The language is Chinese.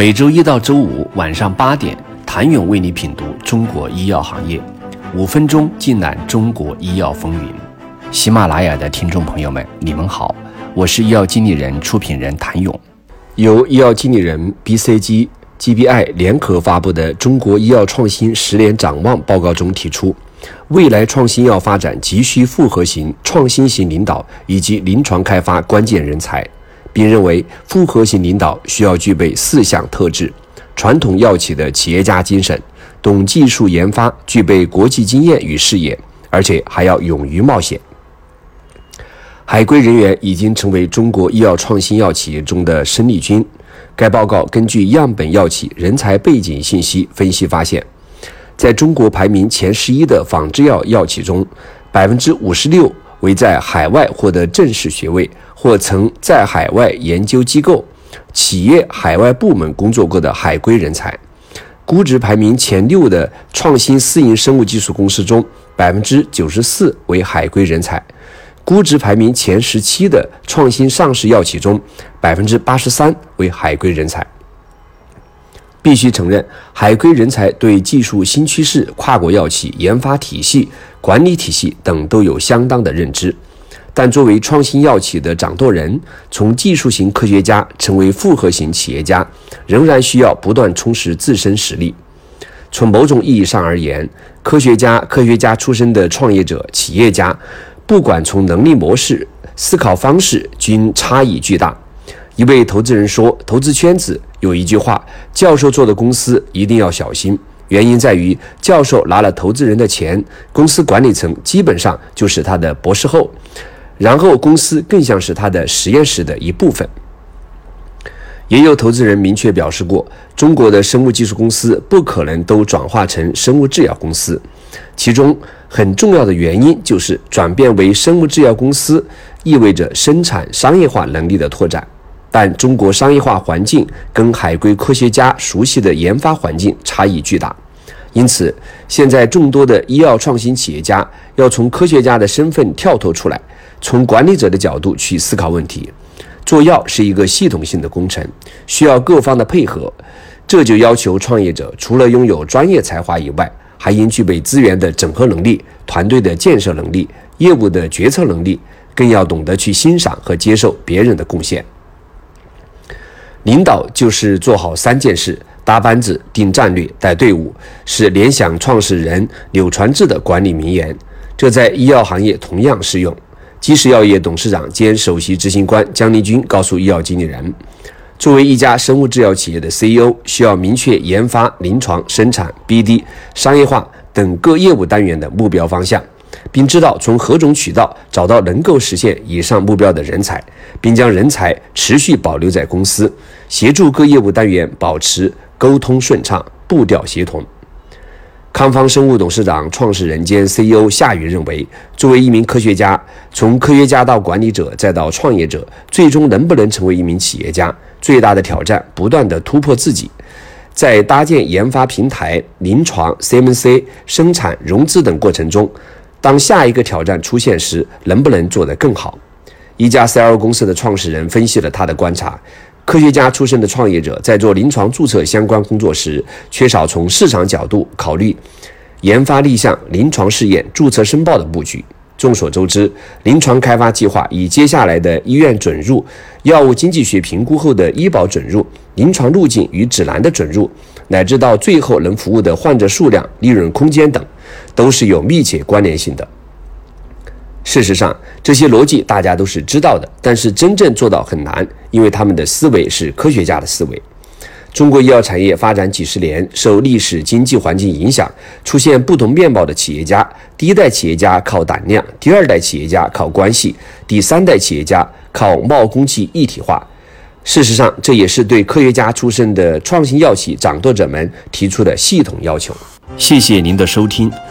每周一到周五晚上八点，谭勇为你品读中国医药行业，五分钟尽览中国医药风云。喜马拉雅的听众朋友们，你们好，我是医药经理人、出品人谭勇。由医药经理人 BCG、GBI 联合发布的《中国医药创新十年展望》报告中提出，未来创新药发展急需复合型、创新型领导以及临床开发关键人才。并认为，复合型领导需要具备四项特质：传统药企的企业家精神，懂技术研发，具备国际经验与视野，而且还要勇于冒险。海归人员已经成为中国医药创新药企业中的生力军。该报告根据样本药企人才背景信息分析发现，在中国排名前十一的仿制药药企中，百分之五十六为在海外获得正式学位。或曾在海外研究机构、企业海外部门工作过的海归人才，估值排名前六的创新私营生物技术公司中，百分之九十四为海归人才；估值排名前十七的创新上市药企中，百分之八十三为海归人才。必须承认，海归人才对技术新趋势、跨国药企研发体系、管理体系等都有相当的认知。但作为创新药企的掌舵人，从技术型科学家成为复合型企业家，仍然需要不断充实自身实力。从某种意义上而言，科学家、科学家出身的创业者、企业家，不管从能力模式、思考方式，均差异巨大。一位投资人说：“投资圈子有一句话，教授做的公司一定要小心，原因在于教授拿了投资人的钱，公司管理层基本上就是他的博士后。”然后，公司更像是他的实验室的一部分。也有投资人明确表示过，中国的生物技术公司不可能都转化成生物制药公司，其中很重要的原因就是转变为生物制药公司意味着生产商业化能力的拓展。但中国商业化环境跟海归科学家熟悉的研发环境差异巨大，因此，现在众多的医药创新企业家要从科学家的身份跳脱出来。从管理者的角度去思考问题，做药是一个系统性的工程，需要各方的配合。这就要求创业者除了拥有专业才华以外，还应具备资源的整合能力、团队的建设能力、业务的决策能力，更要懂得去欣赏和接受别人的贡献。领导就是做好三件事：搭班子、定战略、带队伍，是联想创始人柳传志的管理名言。这在医药行业同样适用。基石药业董事长兼首席执行官姜立军告诉医药经理人：“作为一家生物制药企业的 CEO，需要明确研发、临床、生产、BD、商业化等各业务单元的目标方向，并知道从何种渠道找到能够实现以上目标的人才，并将人才持续保留在公司，协助各业务单元保持沟通顺畅、步调协同。”康方生物董事长、创始人兼 CEO 夏宇认为，作为一名科学家，从科学家到管理者再到创业者，最终能不能成为一名企业家，最大的挑战不断的突破自己，在搭建研发平台、临床、CMC、生产、融资等过程中，当下一个挑战出现时，能不能做得更好？一家 CRO 公司的创始人分析了他的观察。科学家出身的创业者在做临床注册相关工作时，缺少从市场角度考虑研发立项、临床试验、注册申报的布局。众所周知，临床开发计划以接下来的医院准入、药物经济学评估后的医保准入、临床路径与指南的准入，乃至到最后能服务的患者数量、利润空间等，都是有密切关联性的。事实上，这些逻辑大家都是知道的，但是真正做到很难，因为他们的思维是科学家的思维。中国医药产业发展几十年，受历史经济环境影响，出现不同面貌的企业家。第一代企业家靠胆量，第二代企业家靠关系，第三代企业家靠冒功气一体化。事实上，这也是对科学家出身的创新药企掌舵者们提出的系统要求。谢谢您的收听。